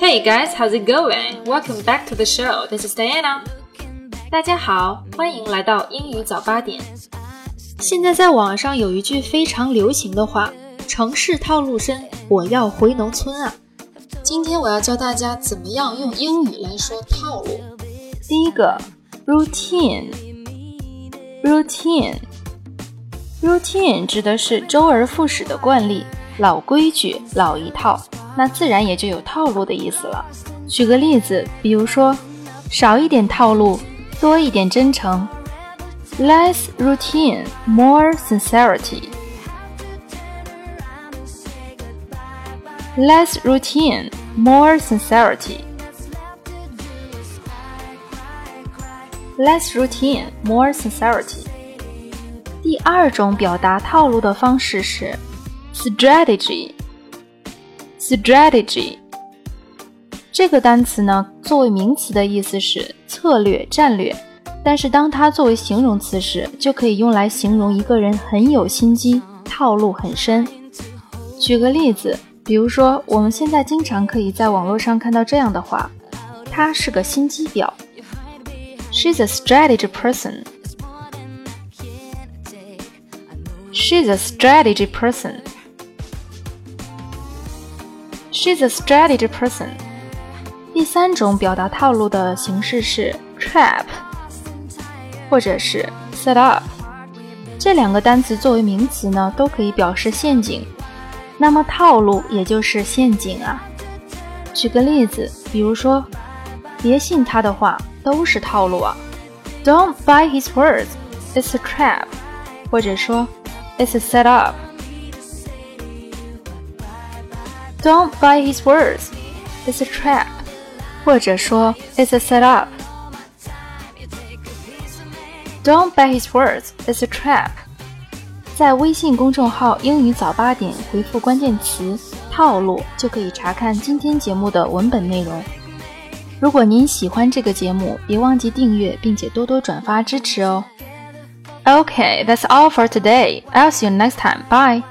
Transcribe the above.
Hey guys, how's it going? Welcome back to the show. This is Diana. 大家好，欢迎来到英语早八点。现在在网上有一句非常流行的话：“城市套路深，我要回农村啊。”今天我要教大家怎么样用英语来说套路。第一个，routine，routine，routine 指的是周而复始的惯例、老规矩、老一套，那自然也就有套路的意思了。举个例子，比如说，少一点套路，多一点真诚。Less routine, more sincerity. Less routine, more sincerity. Less routine, more sincerity. 第二种表达套路的方式是 strategy. Strategy 这个单词呢，作为名词的意思是策略、战略，但是当它作为形容词时，就可以用来形容一个人很有心机，套路很深。举个例子。比如说，我们现在经常可以在网络上看到这样的话：“他是个心机婊。” She's a strategy person. She's a strategy person. She's a strategy person. 第三种表达套路的形式是 trap，或者是 set up。这两个单词作为名词呢，都可以表示陷阱。那么套路也就是陷阱啊。举个例子，比如说，别信他的话，都是套路啊。Don't buy his words, it's a trap。或者说，it's a set up。Don't buy his words, it's a trap。或者说，it's a set up。Don't buy his words, it's a trap。在微信公众号“英语早八点”回复关键词“套路”，就可以查看今天节目的文本内容。如果您喜欢这个节目，别忘记订阅，并且多多转发支持哦。Okay, that's all for today. I'll see you next time. Bye.